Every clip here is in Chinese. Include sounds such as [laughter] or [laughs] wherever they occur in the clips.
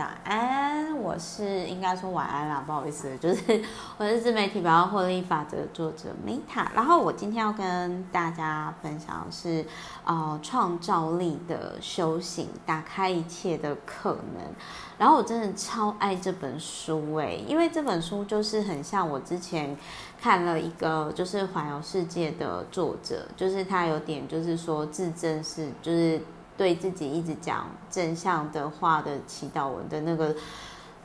早安，我是应该说晚安啦，不好意思，[laughs] 就是我是自媒体百万获利法则的作者 Meta，然后我今天要跟大家分享的是，呃，创造力的修行，打开一切的可能。然后我真的超爱这本书哎，因为这本书就是很像我之前看了一个就是环游世界的作者，就是他有点就是说自证是就是。对自己一直讲正向的话的祈祷文的那个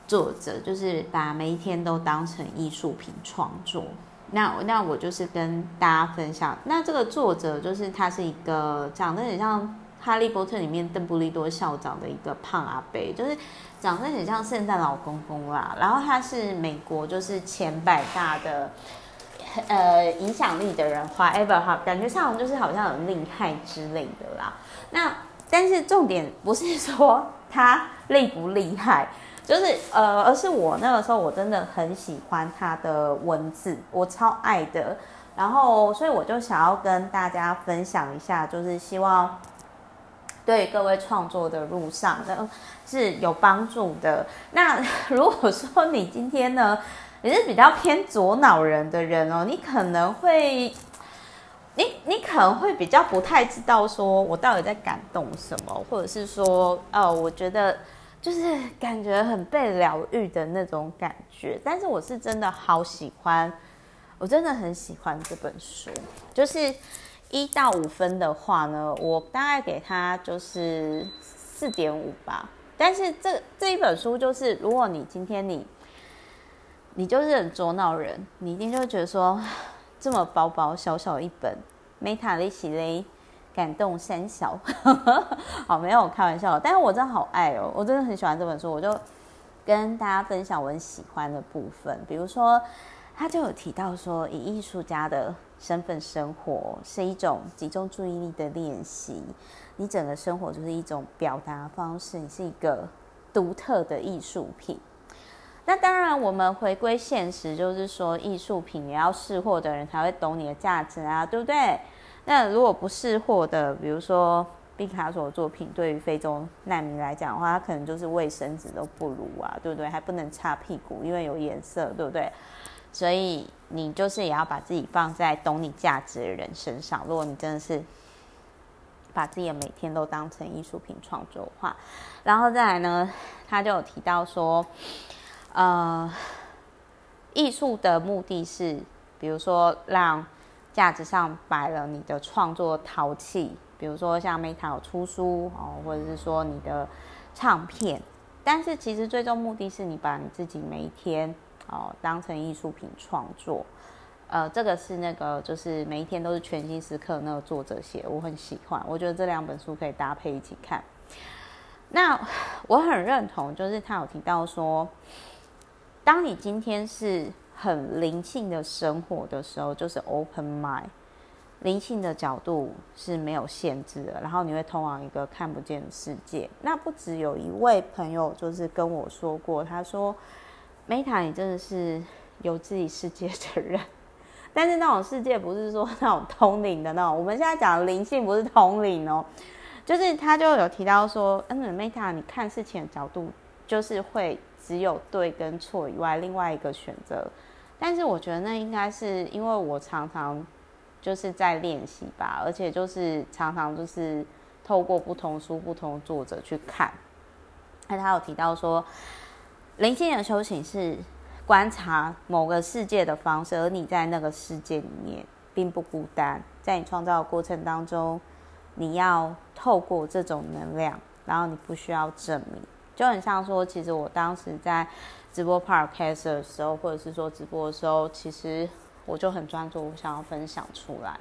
作者，就是把每一天都当成艺术品创作。那那我就是跟大家分享，那这个作者就是他是一个长得很像《哈利波特》里面邓布利多校长的一个胖阿伯，就是长得很像圣诞老公公啦。然后他是美国就是前百大的呃影响力的人，whatever 哈，感觉上就是好像很厉害之类的啦。那但是重点不是说他厉不厉害，就是呃，而是我那个时候我真的很喜欢他的文字，我超爱的。然后，所以我就想要跟大家分享一下，就是希望对各位创作的路上呢是有帮助的。那 [laughs] 如果说你今天呢，你是比较偏左脑人的人哦，你可能会。你你可能会比较不太知道，说我到底在感动什么，或者是说，哦，我觉得就是感觉很被疗愈的那种感觉。但是我是真的好喜欢，我真的很喜欢这本书。就是一到五分的话呢，我大概给他就是四点五吧。但是这这一本书就是，如果你今天你你就是很左脑人，你一定就会觉得说。这么薄薄小小一本，Meta 利喜雷感动三小，[laughs] 好，没有开玩笑，但是我真的好爱哦，我真的很喜欢这本书，我就跟大家分享我很喜欢的部分，比如说他就有提到说，以艺术家的身份生活是一种集中注意力的练习，你整个生活就是一种表达方式，你是一个独特的艺术品。那当然，我们回归现实，就是说，艺术品也要识货的人才会懂你的价值啊，对不对？那如果不识货的，比如说毕卡索的作品，对于非洲难民来讲的话，他可能就是卫生纸都不如啊，对不对？还不能擦屁股，因为有颜色，对不对？所以你就是也要把自己放在懂你价值的人身上。如果你真的是把自己的每天都当成艺术品创作的话，然后再来呢，他就有提到说。呃，艺术的目的是，比如说让架子上摆了你的创作陶器，比如说像 Meta 有出书哦，或者是说你的唱片。但是其实最终目的是你把你自己每一天哦当成艺术品创作。呃，这个是那个就是每一天都是全新时刻那个作者写，我很喜欢，我觉得这两本书可以搭配一起看。那我很认同，就是他有提到说。当你今天是很灵性的生活的时候，就是 open mind，灵性的角度是没有限制的，然后你会通往一个看不见的世界。那不只有一位朋友就是跟我说过，他说：“Meta，你真的是有自己世界的人，[laughs] 但是那种世界不是说那种通灵的那种。我们现在讲灵性不是通灵哦，就是他就有提到说，嗯，Meta，你看事情的角度就是会。”只有对跟错以外，另外一个选择。但是我觉得那应该是因为我常常就是在练习吧，而且就是常常就是透过不同书、不同作者去看。那他有提到说，灵性的修行是观察某个世界的方式，而你在那个世界里面并不孤单。在你创造的过程当中，你要透过这种能量，然后你不需要证明。就很像说，其实我当时在直播 Podcast 的时候，或者是说直播的时候，其实我就很专注，我想要分享出来。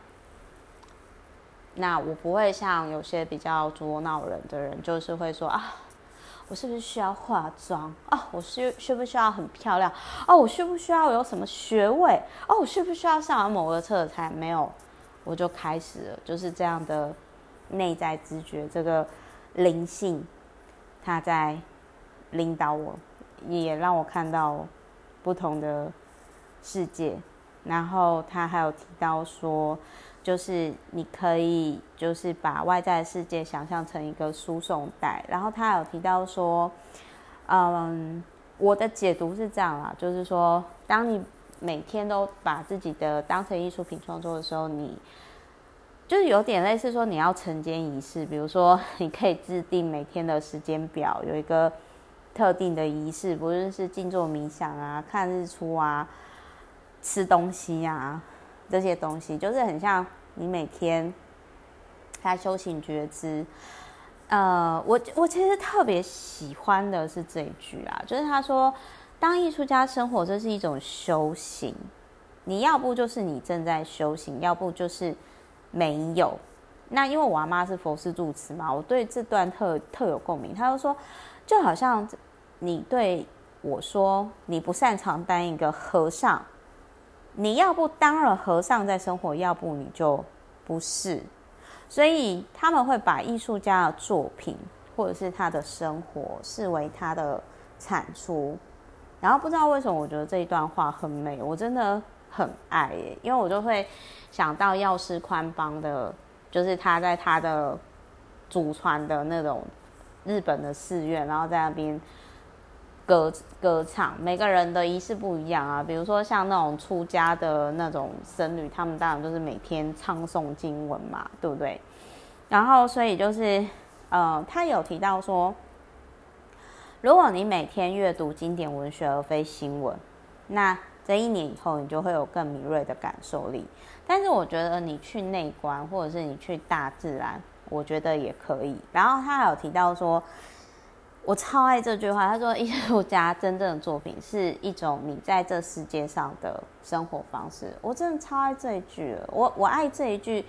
那我不会像有些比较捉闹人的人，就是会说啊，我是不是需要化妆？哦，我需需不需要很漂亮？哦，我需不需要有什么学位？哦，我需不需要上完某个课才没有？我就开始了，就是这样的内在直觉，这个灵性。他在领导我，也让我看到不同的世界。然后他还有提到说，就是你可以就是把外在的世界想象成一个输送带。然后他有提到说，嗯，我的解读是这样啦，就是说，当你每天都把自己的当成艺术品创作的时候，你就是有点类似说你要晨间仪式，比如说 [laughs] 你可以制定每天的时间表，有一个特定的仪式，不论是静坐冥想啊、看日出啊、吃东西啊这些东西，就是很像你每天在修行觉知。呃，我我其实特别喜欢的是这一句啊，就是他说，当艺术家生活，这是一种修行。你要不就是你正在修行，要不就是没有。那因为我阿妈是佛事住持嘛，我对这段特特有共鸣。他就说，就好像你对我说，你不擅长当一个和尚，你要不当了和尚在生活，要不你就不是。所以他们会把艺术家的作品或者是他的生活视为他的产出，然后不知道为什么，我觉得这一段话很美，我真的很爱耶，因为我就会想到药师宽邦的，就是他在他的祖传的那种日本的寺院，然后在那边。歌歌唱，每个人的仪式不一样啊。比如说像那种出家的那种僧侣，他们当然都是每天唱诵经文嘛，对不对？然后所以就是，呃，他有提到说，如果你每天阅读经典文学而非新闻，那这一年以后你就会有更敏锐的感受力。但是我觉得你去内观，或者是你去大自然，我觉得也可以。然后他还有提到说。我超爱这句话，他说：“艺术家真正的作品是一种你在这世界上的生活方式。”我真的超爱这一句，我我爱这一句，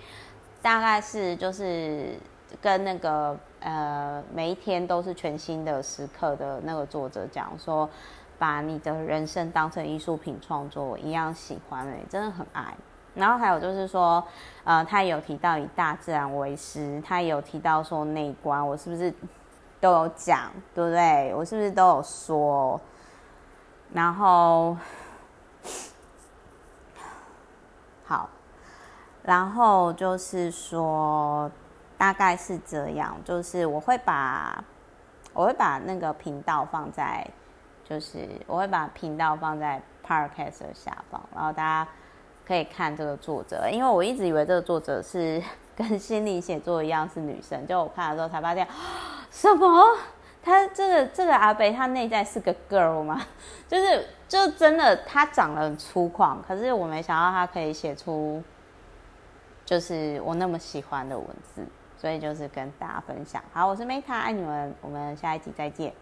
大概是就是跟那个呃每一天都是全新的时刻的那个作者讲说，把你的人生当成艺术品创作我一样喜欢诶，真的很爱。然后还有就是说，呃，他有提到以大自然为师，他有提到说内观，我是不是？都有讲，对不对？我是不是都有说？然后好，然后就是说，大概是这样。就是我会把，我会把那个频道放在，就是我会把频道放在 Podcast 的下方，然后大家可以看这个作者。因为我一直以为这个作者是 [laughs] 跟心灵写作一样是女生，就我看了之后才发现。[gasps] 什么？他这个这个阿北，他内在是个 girl 吗？就是就真的，他长得很粗犷，可是我没想到他可以写出，就是我那么喜欢的文字，所以就是跟大家分享。好，我是 Meta，爱你们，我们下一集再见。